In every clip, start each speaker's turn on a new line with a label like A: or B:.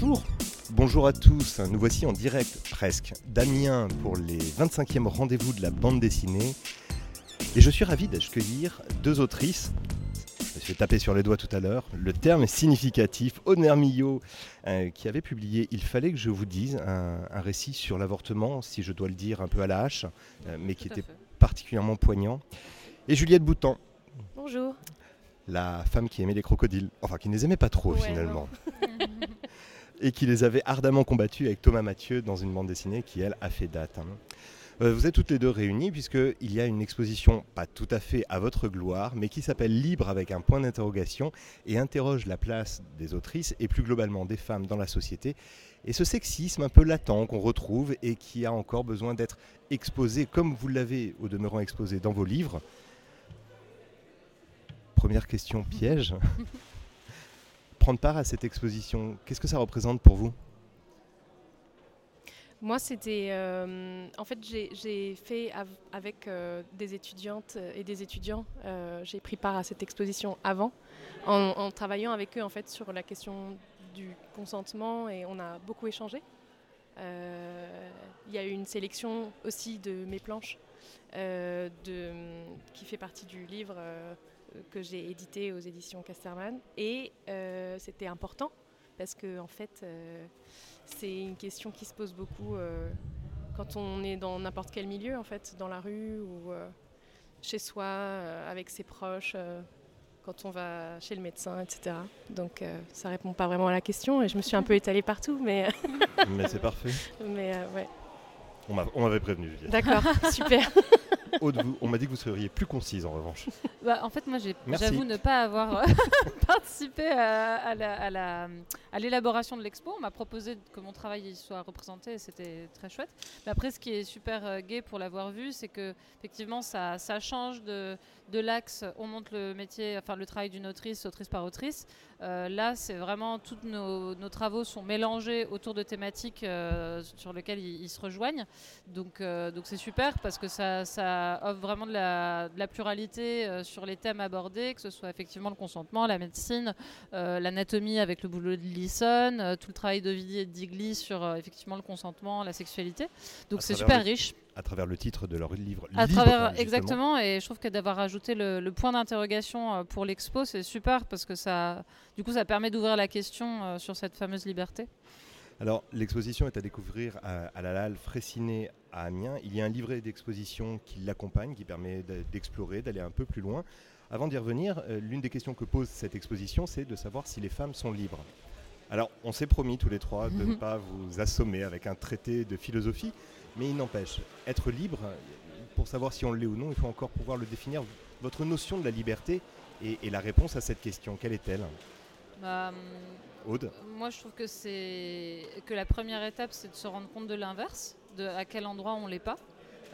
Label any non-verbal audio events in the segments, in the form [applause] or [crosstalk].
A: Bonjour, bonjour à tous. Nous voici en direct presque d'Amiens pour les 25e rendez-vous de la bande dessinée. Et je suis ravi d'accueillir deux autrices. Je me suis fait taper sur les doigts tout à l'heure. Le terme est significatif. Honor Millot, euh, qui avait publié Il fallait que je vous dise un, un récit sur l'avortement, si je dois le dire un peu à la hache, euh, mais qui était
B: fait.
A: particulièrement poignant. Et Juliette Boutan,
C: Bonjour.
A: la femme qui aimait les crocodiles, enfin qui ne les aimait pas trop
C: Ouais,
A: finalement, [laughs] et qui les avait ardemment combattus avec Thomas Mathieu dans une bande dessinée qui, elle, a fait date. hein. Euh, Vous êtes toutes les deux réunies puisqu'il y a une exposition, pas tout à fait à votre gloire, mais qui s'appelle Libre avec un point d'interrogation et interroge la place des autrices et plus globalement des femmes dans la société et ce sexisme un peu latent qu'on retrouve et qui a encore besoin d'être exposé comme vous l'avez au demeurant exposé dans vos livres. Première question piège. [laughs] Prendre part à cette exposition, qu'est-ce que ça représente pour vous?
C: Moi, c'était. euh, en fait, j'ai- fait av- avec euh, des étudiantes et des étudiants. euh, j'ai pris part à cette exposition avant, en, en travaillant avec eux en fait sur la question du consentement et on a beaucoup échangé. Il y a eu une sélection aussi de mes planches de, qui fait partie du livre que j'ai édité aux éditions Casterman. Et euh, c'était important parce que en fait, euh, c'est une question qui se pose beaucoup euh, quand on est dans n'importe quel milieu, en fait, dans la rue ou euh, chez soi, euh, avec ses proches, euh, quand on va chez le médecin, etc. Donc euh, ça répond pas vraiment à la question et je me suis un peu [laughs] étalée partout, mais,
A: Mais c'est parfait. [laughs]
C: mais euh, ouais.
A: On m'a- on m'avait prévenu, Juliette.
C: D'accord, super. [laughs]
A: On m'a dit que vous seriez plus concise en revanche. [laughs]
B: Bah, en fait, moi, j'avoue ne pas avoir euh, [laughs] participé à, à la- à la- à l'élaboration de l'expo. On m'a proposé que mon travail y soit représenté et c'était très chouette. Mais après, ce qui est super euh, gai pour l'avoir vu, c'est que effectivement, ça, ça change de, de l'axe. On monte le métier, enfin le travail d'une autrice, autrice par autrice. Euh, là, c'est vraiment tous nos, nos travaux sont mélangés autour de thématiques euh, sur lesquelles ils, ils se rejoignent. Donc, euh, donc c'est super parce que ça, ça offre vraiment de la, de la pluralité euh, sur les thèmes abordés, que ce soit effectivement le consentement, la médecine, euh, l'anatomie avec le boulot de Lisson, euh, tout le travail d'Ovidie et de Digli sur euh, effectivement le consentement, la sexualité. Donc c'est super
A: le-
B: riche.
A: À travers le titre de leur livre.
B: À
A: Libre,
B: travers,
A: justement.
B: exactement, et je trouve que d'avoir ajouté le, le point d'interrogation euh, pour l'expo, c'est super parce que ça, du coup, ça permet d'ouvrir la question euh, sur cette fameuse liberté.
A: Alors, l'exposition est à découvrir à, à la Lalle Fraissinet à Amiens. Il y a un livret d'exposition qui l'accompagne, qui permet de- d'explorer, d'aller un peu plus loin. Avant d'y revenir, euh, l'une des questions que pose cette exposition, c'est de savoir si les femmes sont libres. Alors, on s'est promis tous les trois de ne pas vous assommer avec un traité de philosophie, mais il n'empêche, être libre, pour savoir si on l'est ou non, il faut encore pouvoir le définir. Votre notion de la liberté et, et la réponse à cette question, quelle est-elle?
B: Bah,
A: Aude
B: Moi, je trouve que c'est que la première étape, c'est de se rendre compte de l'inverse, de à quel endroit on l'est pas.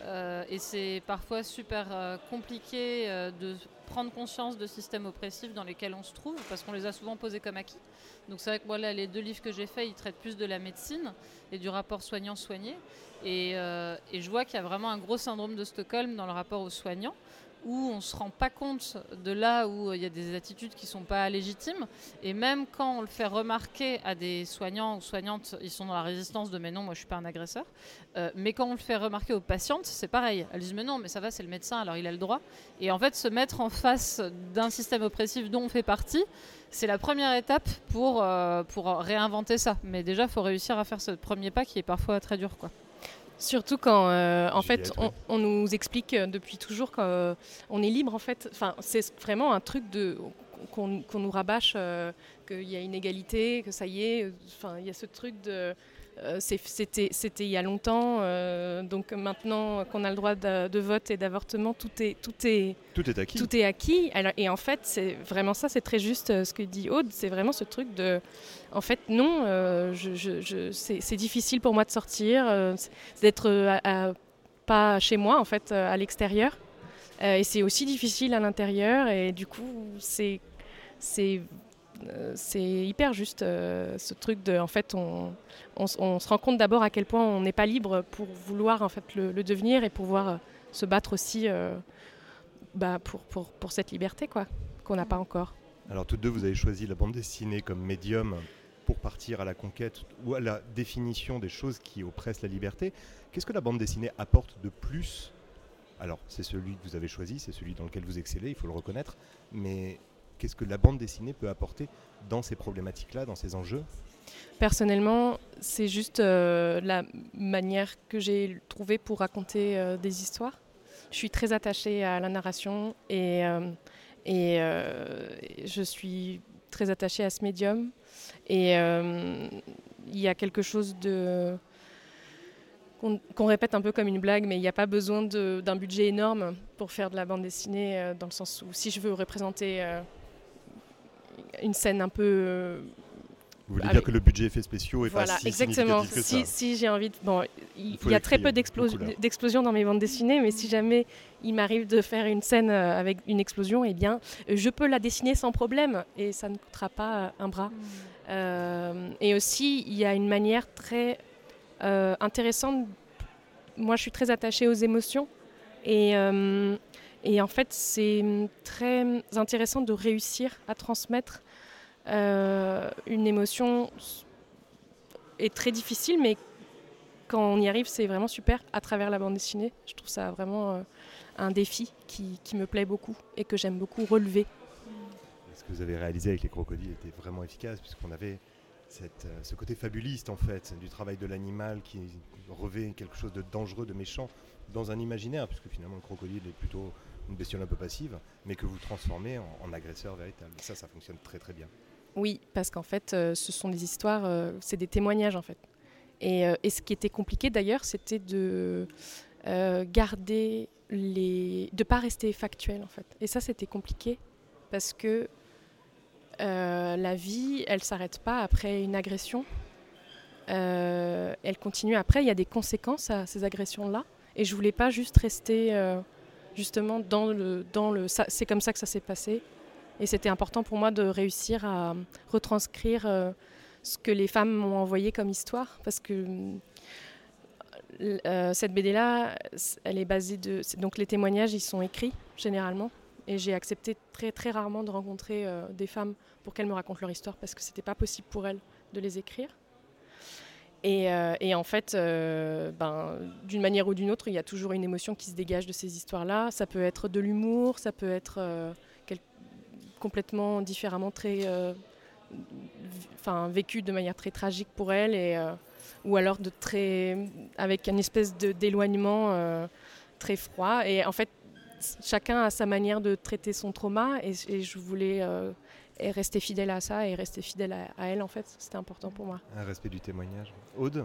B: Euh, et c'est parfois super euh, compliqué euh, de prendre conscience de systèmes oppressifs dans lesquels on se trouve, parce qu'on les a souvent posés comme acquis. Donc c'est vrai que moi, là, les deux livres que j'ai faits, ils traitent plus de la médecine et du rapport soignant-soigné. Et, et je vois qu'il y a vraiment un gros syndrome de Stockholm dans le rapport aux soignants, où on ne se rend pas compte de là où euh, il y a des attitudes qui ne sont pas légitimes. Et même quand on le fait remarquer à des soignants ou soignantes, ils sont dans la résistance de mais non, moi je suis pas un agresseur. Euh, mais quand on le fait remarquer aux patientes, c'est pareil. Elles disent mais non, mais ça va, c'est le médecin, alors il a le droit. Et en fait, se mettre en face d'un système oppressif dont on fait partie, c'est la première étape pour, euh, pour réinventer ça. Mais déjà, il faut réussir à faire ce premier pas qui est parfois très dur. Quoi.
C: Surtout quand, euh, en fait, on, on nous explique euh, depuis toujours qu'on est libre, en fait. Enfin, c'est vraiment un truc de qu'on nous rabâche, euh, qu'il y a une égalité, que ça y est. euh, Enfin, il y a ce truc de. Euh, C'était il y a longtemps, euh, donc maintenant qu'on a le droit de, de vote et d'avortement, tout est, tout est,
A: Tout est acquis.
C: tout est acquis. Alors, et en fait, c'est vraiment ça, c'est très juste euh, ce que dit Aude, c'est vraiment ce truc de. En fait, non, je, je- je- c'est difficile pour moi de sortir, d'être pas chez moi, en fait, à l'extérieur. Et c'est aussi difficile à l'intérieur, et du coup, c'est. C'est c'est hyper juste euh, ce truc de en fait on, se rend compte d'abord à quel point on n'est pas libre pour vouloir en fait le, devenir et pouvoir euh, se battre aussi euh, bah, pour, pour, pour cette liberté quoi qu'on n'a pas encore.
A: Alors toutes deux, vous avez choisi la bande dessinée comme médium pour partir à la conquête ou à la définition des choses qui oppressent la liberté. Qu'est-ce que la bande dessinée apporte de plus? Alors, c'est celui que vous avez choisi, c'est celui dans lequel vous excellez, il faut le reconnaître, mais qu'est-ce que la bande dessinée peut apporter dans ces problématiques-là, dans ces enjeux?
C: Personnellement, c'est juste euh, la manière que j'ai trouvée pour raconter euh, des histoires. Je suis très attachée à la narration et, euh, et je suis très attachée à ce médium. Et il y a quelque chose de qu'on répète un peu comme une blague, mais il n'y a pas besoin d'un budget énorme pour faire de la bande dessinée, dans le sens où si je veux représenter une scène un peu
A: vous voulez dire que le budget effets spéciaux est
C: voilà,
A: pas si
C: exactement.
A: que
C: si, si j'ai envie de... Bon, il, y a très peu d'explosions dans mes bandes dessinées, mais si jamais il m'arrive de faire une scène euh, avec une explosion, eh bien, je peux la dessiner sans problème et ça ne coûtera pas euh, un bras. Euh, et aussi, il y a une manière très intéressante. Moi, je suis très attachée aux émotions et, et en fait, c'est très intéressant de réussir à transmettre euh, une émotion est très difficile, mais quand on y arrive, c'est vraiment super à travers la bande dessinée. Je trouve ça vraiment euh, un défi qui, me plaît beaucoup et que j'aime beaucoup relever.
A: Ce que vous avez réalisé avec les crocodiles était vraiment efficace, puisqu'on avait euh, ce côté fabuliste en fait du travail de l'animal qui revêt quelque chose de dangereux, de méchant dans un imaginaire, puisque finalement le crocodile est plutôt une bestiole un peu passive, mais que vous transformez en, agresseur véritable. ça, ça fonctionne très très bien.
C: Oui, parce qu'en fait, euh, ce sont des histoires, euh, c'est des témoignages en fait. Et, euh, et ce qui était compliqué d'ailleurs, c'était de garder les, de pas rester factuel en fait. Et ça, c'était compliqué parce que la vie, elle s'arrête pas après une agression. elle continue après. Il y a des conséquences à ces agressions-là. Et je voulais pas juste rester justement dans le, dans le. C'est comme ça que ça s'est passé. Et c'était important pour moi de réussir à retranscrire euh, ce que les femmes m'ont envoyé comme histoire. Parce que euh, cette BD-là, elle est basée de. Donc les témoignages, ils sont écrits généralement. Et j'ai accepté très, très rarement de rencontrer euh, des femmes pour qu'elles me racontent leur histoire parce que c'était pas possible pour elles de les écrire. Et, et en fait, ben, d'une manière ou d'une autre, il y a toujours une émotion qui se dégage de ces histoires-là. Ça peut être de l'humour, ça peut être complètement différemment, très, euh, vécu de manière très tragique pour elle, euh, ou alors de très, avec une espèce d'éloignement euh, très froid. Et en fait, chacun a sa manière de traiter son trauma, et, je voulais rester fidèle à ça et rester fidèle à, à elle, en fait. C'était important pour moi.
A: Un respect du témoignage. Aude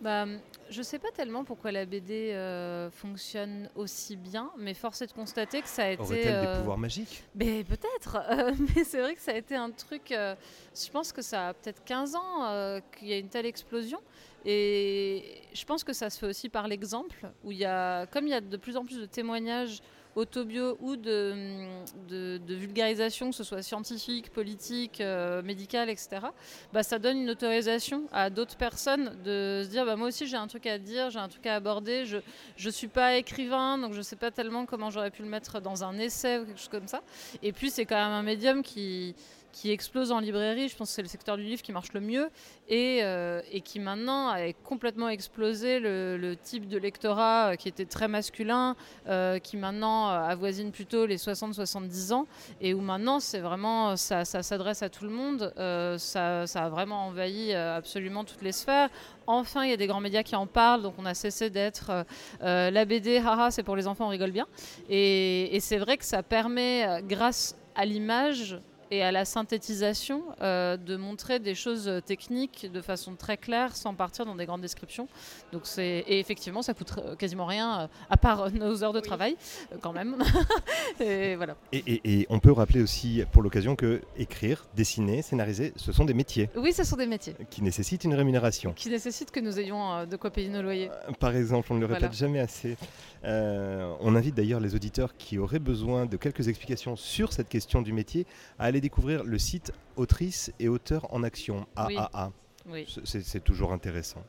B: bah, je sais pas tellement pourquoi la BD euh, fonctionne aussi bien, mais force est de constater que ça a été.
A: Aurait-elle des euh, pouvoirs magiques?
B: Ben, Peut-être, euh, [laughs] mais c'est vrai que ça a été un truc. je pense que ça a peut-être 15 ans qu'il y a une telle explosion. Et je pense que ça se fait aussi par l'exemple, où il y a, comme il y a de plus en plus de témoignages autobio ou de, vulgarisation, que ce soit scientifique, politique, euh, médicale, etc., bah, ça donne une autorisation à d'autres personnes de se dire bah, moi aussi j'ai un truc à dire, j'ai un truc à aborder, je ne suis pas écrivain, donc je ne sais pas tellement comment j'aurais pu le mettre dans un essai ou quelque chose comme ça. Et puis c'est quand même un médium qui qui explose en librairie. Je pense que c'est le secteur du livre qui marche le mieux et, euh, qui maintenant a complètement explosé le, type de lectorat euh, qui était très masculin, euh, qui maintenant avoisine plutôt les 60-70 ans et où maintenant c'est vraiment ça, s'adresse à tout le monde. ça, a vraiment envahi absolument toutes les sphères. Enfin, il y a des grands médias qui en parlent, donc on a cessé d'être la BD, haha, c'est pour les enfants, on rigole bien. Et c'est vrai que ça permet, grâce à l'image, et à la synthétisation, euh, de montrer des choses techniques de façon très claire sans partir dans des grandes descriptions. Donc c'est et effectivement, ça coûte euh, quasiment rien euh, à part [laughs] nos heures de travail quand même. [laughs] et voilà.
A: Et, on peut rappeler aussi pour l'occasion que écrire, dessiner, scénariser, ce sont des métiers.
B: Oui, ce sont des métiers
A: qui nécessitent une rémunération.
B: Qui nécessitent que nous ayons de quoi payer nos loyers.
A: Par exemple, on ne le répète jamais assez. on invite d'ailleurs les auditeurs qui auraient besoin de quelques explications sur cette question du métier à aller découvrir le site Autrice et auteur en action, AAA. C'est toujours intéressant.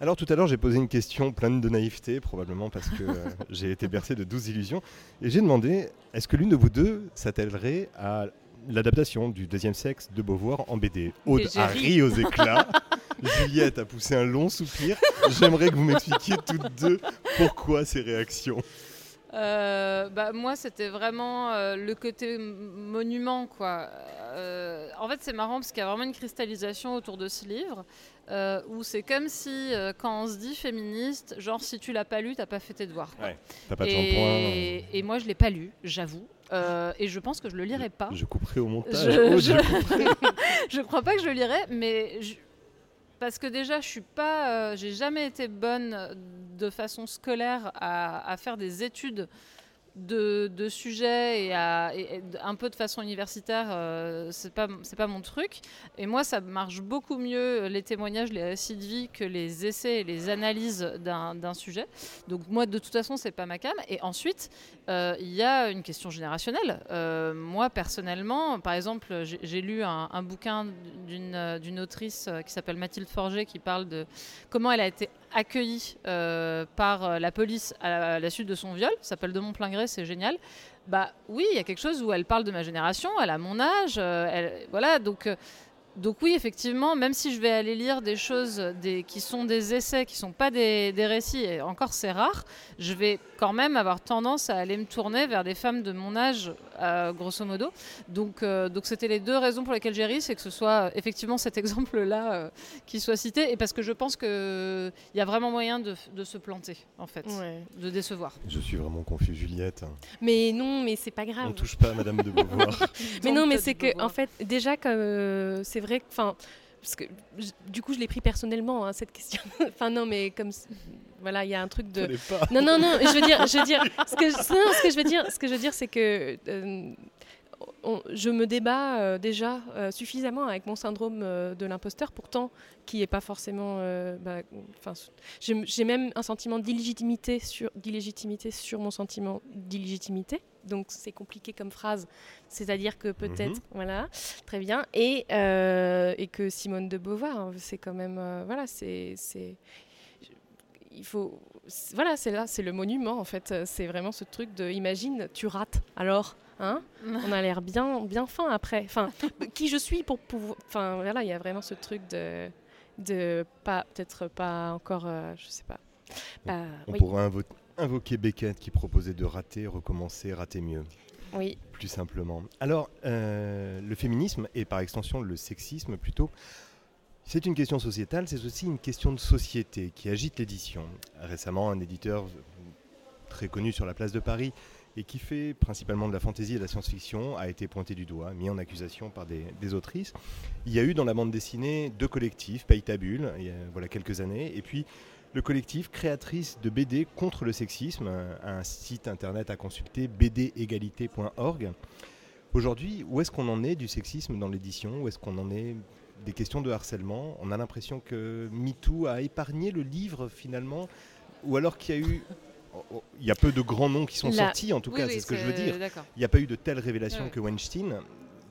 A: Alors tout à l'heure, j'ai posé une question pleine de naïveté, probablement parce que euh, [laughs] j'ai été bercé de douze illusions, et j'ai demandé, est-ce que l'une de vous deux s'attellerait à l'adaptation du deuxième sexe de Beauvoir en BD. Aude a
B: ri
A: aux éclats. [laughs] Juliette a poussé un long soupir. J'aimerais que vous m'expliquiez toutes deux pourquoi ces réactions.
B: Euh, bah, moi, c'était vraiment euh, le côté monument, quoi. Euh, en fait, c'est marrant parce qu'il y a vraiment une cristallisation autour de ce livre, euh, où c'est comme si, quand on se dit féministe, genre si tu l'as pas lu, t'as pas fait tes devoirs. quoi.
A: T'as pas de shampoing.
B: et, et moi, je l'ai pas lu, j'avoue. Euh, et je pense que je le lirai pas.
A: Je couperai au montage.
B: Je-
A: Aude,
B: je-
A: je [laughs]
B: je crois pas que je le lirai, mais parce que déjà, je suis pas, euh, j'ai jamais été bonne de façon scolaire à, à faire des études de, sujets et, un peu de façon universitaire, euh, c'est pas pas mon truc. Et moi, ça marche beaucoup mieux les témoignages, les récits de vie que les essais et les analyses d'un sujet. Donc moi, de toute façon, c'est pas ma cam. Et ensuite, euh, il y a une question générationnelle. Euh, moi, personnellement, par exemple, j'ai lu un, bouquin d'une euh, autrice euh, qui s'appelle Mathilde Forger qui parle de comment elle a été accueillie euh, par euh, la police à la, à la suite de son viol. S'appelle De mon plein gré, c'est génial. Bah oui, il y a quelque chose où elle parle de ma génération, elle a mon âge, euh, elle, voilà, donc. Donc oui, effectivement, même si je vais aller lire des choses des, qui sont des essais, qui sont pas des, des récits, et encore c'est rare, je vais quand même avoir tendance à aller me tourner vers des femmes de mon âge, euh, grosso modo. Donc euh, donc c'était les deux raisons pour lesquelles j'ai ri, c'est que ce soit effectivement cet exemple-là euh, qui soit cité, et parce que je pense qu'il y a vraiment moyen de, de se planter, en fait,
C: Ouais.
B: de décevoir.
A: Je suis vraiment confus, Juliette.
C: Mais non, mais c'est pas
A: On
C: grave.
A: touche pas à Madame de Beauvoir. [laughs] [laughs]
C: Mais non, mais c'est que, en fait, déjà, comme euh, c'est vrai que, enfin, parce que du coup, je l'ai pris personnellement, hein, cette question. [laughs] Enfin, non, mais comme, voilà, il y a un truc de.
A: Pas.
C: Non, non, non, je veux dire, je veux dire, ce que, je- non, ce que je veux dire, ce que je veux dire, c'est que euh, on- je me débat euh, déjà euh, suffisamment avec mon syndrome euh, de l'imposteur, pourtant qui est pas forcément. bah, j'ai même un sentiment d'illégitimité sur mon sentiment d'illégitimité. Donc c'est compliqué comme phrase, c'est-à-dire que peut-être,
A: Mhm.
C: voilà, très bien, et, et que Simone de Beauvoir, hein, c'est quand même, voilà, c'est, il faut, voilà, c'est là, c'est le monument en fait, c'est vraiment ce truc de, imagine, tu rates, alors, hein, on a l'air bien, bien fin après, enfin, qui je suis pour pouvoir, enfin, voilà, il y a vraiment ce truc de, de pas, peut-être pas encore, euh, je sais pas,
A: On
C: oui,
A: pourrait invo- invoquer Beckett qui proposait de rater, recommencer, rater mieux.
C: oui,
A: plus simplement. Alors, euh, le féminisme, et par extension le sexisme plutôt, c'est une question sociétale, c'est aussi une question de société qui agite l'édition. Récemment, un éditeur très connu sur la place de Paris et qui fait principalement de la fantaisie et de la science-fiction a été pointé du doigt, mis en accusation par des, des autrices. Il y a eu dans la bande dessinée deux collectifs, Paytabule, il y a voilà quelques années, et puis le collectif créatrice de BD contre le sexisme, un un site internet à consulter bdégalité.org. Aujourd'hui, où est-ce qu'on en est du sexisme dans l'édition? Où est-ce qu'on en est des questions de harcèlement? On a l'impression que MeToo a épargné le livre finalement, ou alors qu'il y a eu... oh, oh, Il y a peu de grands noms qui sont
C: La-
A: sortis, en tout
B: Oui,
A: cas,
B: oui,
A: c'est ce que je veux dire. Il n'y a pas eu de telles révélations
B: Ouais.
A: que Weinstein.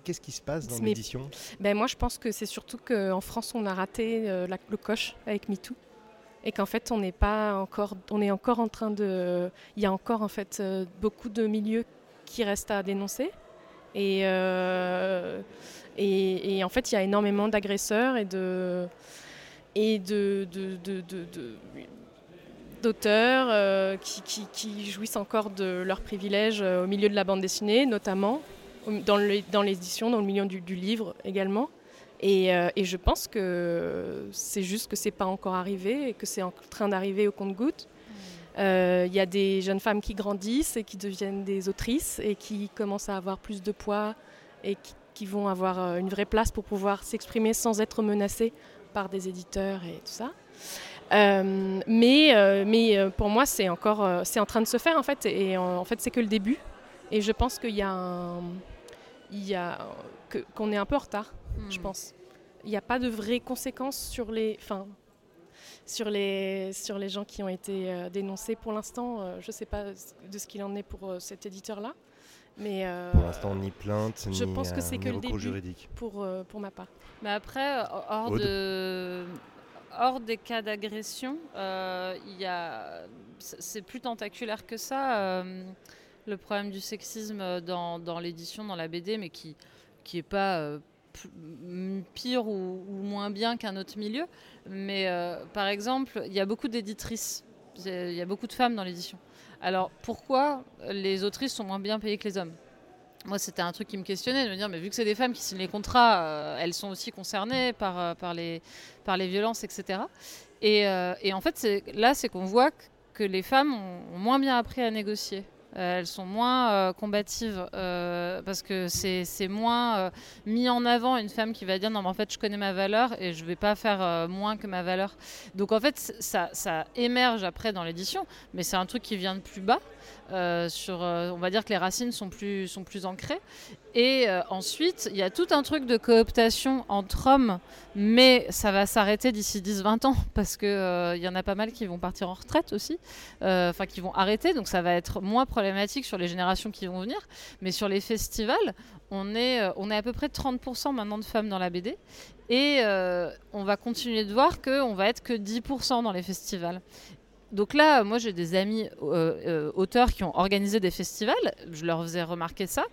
A: Qu'est-ce qui se passe dans l'édition?
C: Ben moi, je pense que c'est surtout qu'en France, on a raté euh, la- le coche avec MeToo. Et qu'en fait, on n'est pas encore, on est encore en train de, il y a encore en fait euh, beaucoup de milieux qui restent à dénoncer. Et, euh, et, et en fait, il y a énormément d'agresseurs et de, et de- de- de- d'auteurs euh, qui, jouissent encore de leurs privilèges euh, au milieu de la bande dessinée, notamment dans l'édition, dans le milieu du, livre également. Et, euh, et je pense que c'est juste que c'est pas encore arrivé et que c'est en train d'arriver au compte-gouttes. Euh, Il y a des jeunes femmes qui grandissent et qui deviennent des autrices et qui commencent à avoir plus de poids et qui, vont avoir une vraie place pour pouvoir s'exprimer sans être menacées par des éditeurs et tout ça. Euh, mais euh, mais euh, pour moi, c'est encore euh, c'est en train de se faire en fait. Et en, en fait, c'est que le début. Et je pense qu'il y a un, il y a que- qu'on est un peu en retard je
B: Hmm.
C: pense. Il n'y a pas de vraies conséquences sur les, enfin, sur les, sur les gens qui ont été euh, dénoncés. Pour l'instant, euh, je ne sais pas de ce qu'il en est pour euh, cet éditeur-là, mais euh,
A: Pour l'instant, ni plainte,
C: je
A: ni,
C: pense que c'est
A: ni
C: que le
A: recours
C: début.
A: juridique.
C: pour, euh, pour ma part.
B: Mais après, hors,
A: Aude
B: de, hors des cas d'agression, euh, c'est plus tentaculaire que ça. euh, le problème du sexisme dans, dans l'édition, dans la BD, mais qui, qui est pas euh, pire ou, moins bien qu'un autre milieu. Mais par exemple, il y a beaucoup d'éditrices, il y a beaucoup de femmes dans l'édition. Alors pourquoi les autrices sont moins bien payées que les hommes? Moi, c'était un truc qui me questionnait, de me dire, mais vu que c'est des femmes qui signent les contrats, euh, elles sont aussi concernées par, euh, les, par les violences, etc. Et, euh, et en fait, là, c'est qu'on voit que- les femmes ont, moins bien appris à négocier. Elles sont moins combatives parce que c'est moins mis en avant une femme qui va dire non mais en fait je connais ma valeur et je vais pas faire moins que ma valeur. Donc en fait ça, ça émerge après dans l'édition, mais c'est un truc qui vient de plus bas. Euh, sur, euh, on va dire que les racines sont plus, sont plus ancrées. Et euh, ensuite, il y a tout un truc de cooptation entre hommes, mais ça va s'arrêter d'ici 10-20 ans, [laughs] parce qu'il il y en a pas mal qui vont partir en retraite aussi, enfin qui vont arrêter, donc ça va être moins problématique sur les générations qui vont venir. Mais sur les festivals, on est, on est à peu près 30% maintenant de femmes dans la BD. Et on va continuer de voir qu'on va être que 10% dans les festivals. Donc là, moi j'ai des amis euh, euh, auteurs qui ont organisé des festivals, je leur faisais remarquer ça.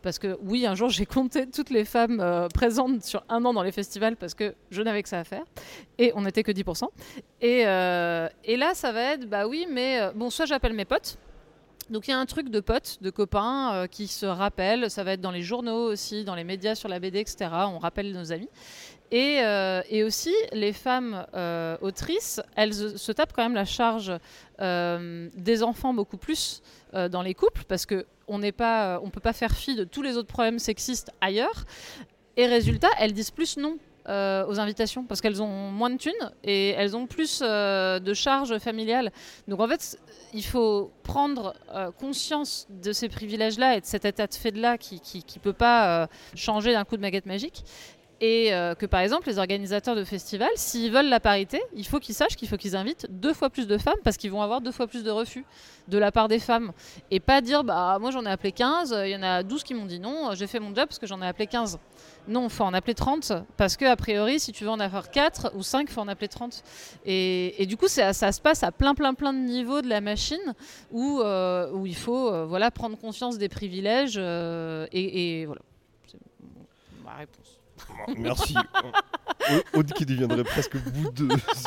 B: Parce que oui, un jour [laughs] j'ai compté toutes les femmes euh, présentes sur un an dans les festivals parce que je n'avais que ça à faire. Et on n'était que 10%. Et, et là, ça va être, bah oui, mais bon, soit j'appelle mes potes. Donc il y a un truc de potes, de copains qui se rappellent. Ça va être dans les journaux aussi, dans les médias sur la BD, etc. On rappelle nos amis. Et, euh, et aussi, les femmes euh, autrices, elles se tapent quand même la charge euh, des enfants beaucoup plus dans les couples parce que on n'est pas, on peut pas faire fi de tous les autres problèmes sexistes ailleurs. Et résultat, elles disent plus non aux invitations parce qu'elles ont moins de thunes et elles ont plus de charges familiales. Donc en fait, il faut prendre conscience de ces privilèges-là et de cet état de fait-là qui qui peut pas changer d'un coup de baguette magique. Et euh, que par exemple, les organisateurs de festivals, s'ils veulent la parité, il faut qu'ils sachent qu'il faut qu'ils invitent deux fois plus de femmes parce qu'ils vont avoir deux fois plus de refus de la part des femmes. Et pas dire, bah moi j'en ai appelé 15, il y en a 12 qui m'ont dit non, j'ai fait mon job parce que j'en ai appelé 15. Non, il faut en appeler 30 parce que a priori, si tu veux en avoir 4 ou 5, il faut en appeler 30. Et, du coup, ça, se passe à plein, plein, plein de niveaux de la machine où, euh, il faut euh, voilà, prendre conscience des privilèges et, et voilà. C'est ma réponse.
A: Merci. Au- Aude qui deviendrait presque boudeuse. [laughs]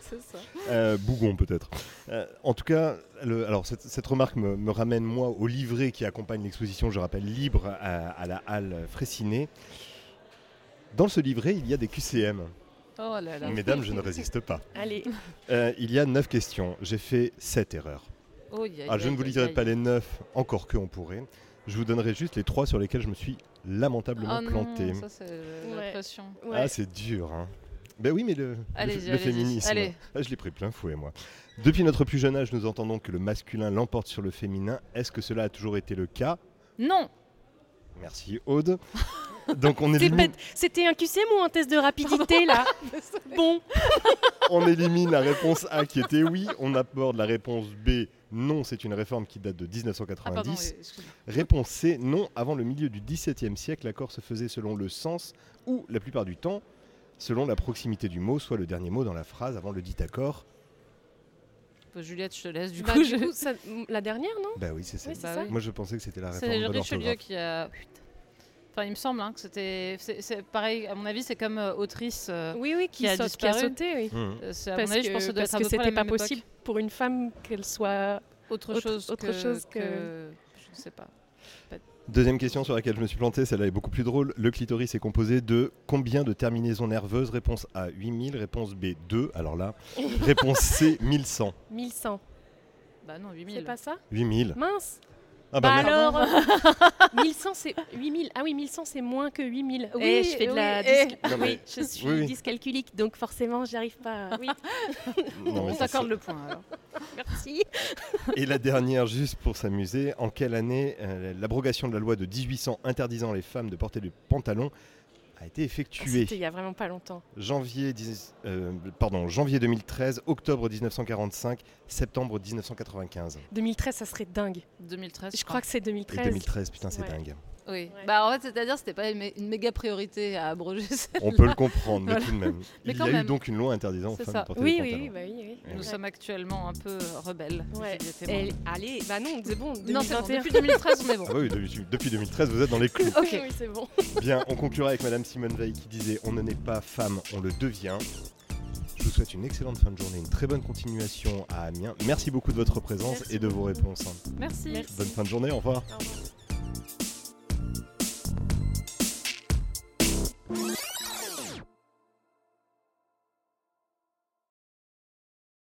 B: C'est ça.
A: Euh, Bougon peut-être. Euh, en tout cas, le- alors cette, cette remarque me, me ramène moi au livret qui accompagne l'exposition, je rappelle, libre à, à la halle Fraissinet. Dans ce livret, il y a des QCM.
B: Oh là là.
A: Mesdames, je ne résiste pas.
C: Allez,
A: Euh, il y a 9 questions. J'ai fait 7 erreurs.
B: Oh,
A: Ah, je ne vous lirai pas les 9, encore que on pourrait. Je vous donnerai juste les 3 sur lesquels je me suis lamentablement
B: Oh non,
A: planté.
B: ça c'est
C: Ouais. ouais.
A: Ah, c'est dur. Hein. Ben oui, mais le, féminisme.
B: Allez.
A: Ah, je l'ai pris plein fouet, moi. Depuis notre plus jeune âge, nous entendons que le masculin l'emporte sur le féminin. Est-ce que cela a toujours été le cas?
B: Non
A: Merci, Aude. [laughs] Donc on
C: C'est
A: élimine,
C: pas- C'était un QCM ou un test de rapidité là? [laughs] Bon, [laughs]
A: on élimine la réponse A qui était oui. On aborde la réponse B. Non, c'est une réforme qui date de
B: Ah pardon,
A: 1990.
B: oui, excuse-moi.
A: Réponse C. Non, avant le milieu du XVIIe siècle, l'accord se faisait selon le sens ou, la plupart du temps, selon la proximité du mot, soit le dernier mot dans la phrase avant le dit accord.
B: Bah, Juliette, je te laisse du
C: Bah,
B: coup.
C: du
B: je-
C: coup, ça- la dernière, non?
A: Bah oui, c'est ça.
C: Oui, c'est
B: Bah
C: ça.
B: oui.
A: Moi, je pensais que c'était la
B: C'est
A: réforme de
B: Richelieu
A: l'orthographe.
B: qui a. Enfin, il me semble hein, que c'était. c'est- C'est pareil, à mon avis, c'est comme euh, autrice. euh,
C: Oui, oui, qui,
B: Qui a
C: saute- qui a sauté, oui.
A: Mmh.
B: euh, c'est- à
C: Parce
B: mon avis, je pense que
C: que, que c'était pas
B: époque.
C: Pour une femme qu'elle soit.
B: Autre
C: Autre-
B: chose,
C: autre
B: que,
C: chose que-
B: Je ne sais pas.
A: Deuxième question sur laquelle je me suis planté, celle-là est beaucoup plus drôle. Le clitoris est composé de combien de terminaisons nerveuses? Réponse A 8000, réponse B 2. Alors là, [laughs] réponse C 1100.
C: 1100.
B: Bah non,
C: C'est
B: 8000.
C: pas ça?
A: 8000.
C: Mince
A: Ah
C: Bah alors [laughs] 1100 c'est 8000. Ah oui, 1100 c'est moins que 8000.
B: Oui,
C: Eh, je fais de la
B: oui, eh.
A: Non, mais-
C: Oui, je suis
A: Oui, oui.
C: dyscalculique donc forcément j'y arrive pas. [laughs] Oui,
A: Non,
B: On
A: ça,
B: t'accorde le point alors.
C: merci.
A: Et la dernière, juste pour s'amuser, en quelle année euh, l'abrogation de la loi de 1800 interdisant les femmes de porter des pantalons a été effectuée
C: C'était il y a vraiment pas longtemps.
A: janvier, 10 euh, pardon, janvier 2013, octobre 1945, septembre 1995.
C: 2013 ça serait dingue.
B: 2013.
C: Je crois que c'est
A: Et
C: 2013.
A: 2013, putain, c'est
C: Ouais.
A: dingue.
B: Oui.
C: Ouais.
B: Bah en fait, c'est-à-dire c'était pas une, mé- une méga priorité à abroger.
A: On peut le comprendre, mais
B: Voilà.
A: tout de même. [laughs]
B: Mais
A: Il y a eu donc une loi interdisant aux femmes
B: ça.
A: de porter
C: Oui,
A: des
C: oui, bah oui, oui.
B: Nous
C: Ouais.
B: sommes actuellement un peu euh, rebelles.
C: Ouais.
B: Et
C: allez, bah non, c'est bon.
B: Non, c'est bon.
C: 2021.
B: Depuis 2013, on est bon.
A: Ah bah oui, depuis, depuis 2013, vous êtes dans les clous.
B: Ok.
C: oui, c'est bon.
A: Bien, on conclura avec Madame Simone Veil qui disait On ne naît pas femme, on le devient. Je vous souhaite une excellente fin de journée, une très bonne continuation à Amiens. Merci beaucoup de votre présence
C: Merci
A: et de vos réponses.
B: Merci.
C: Merci.
A: Bonne fin de journée, au revoir.
C: Au revoir.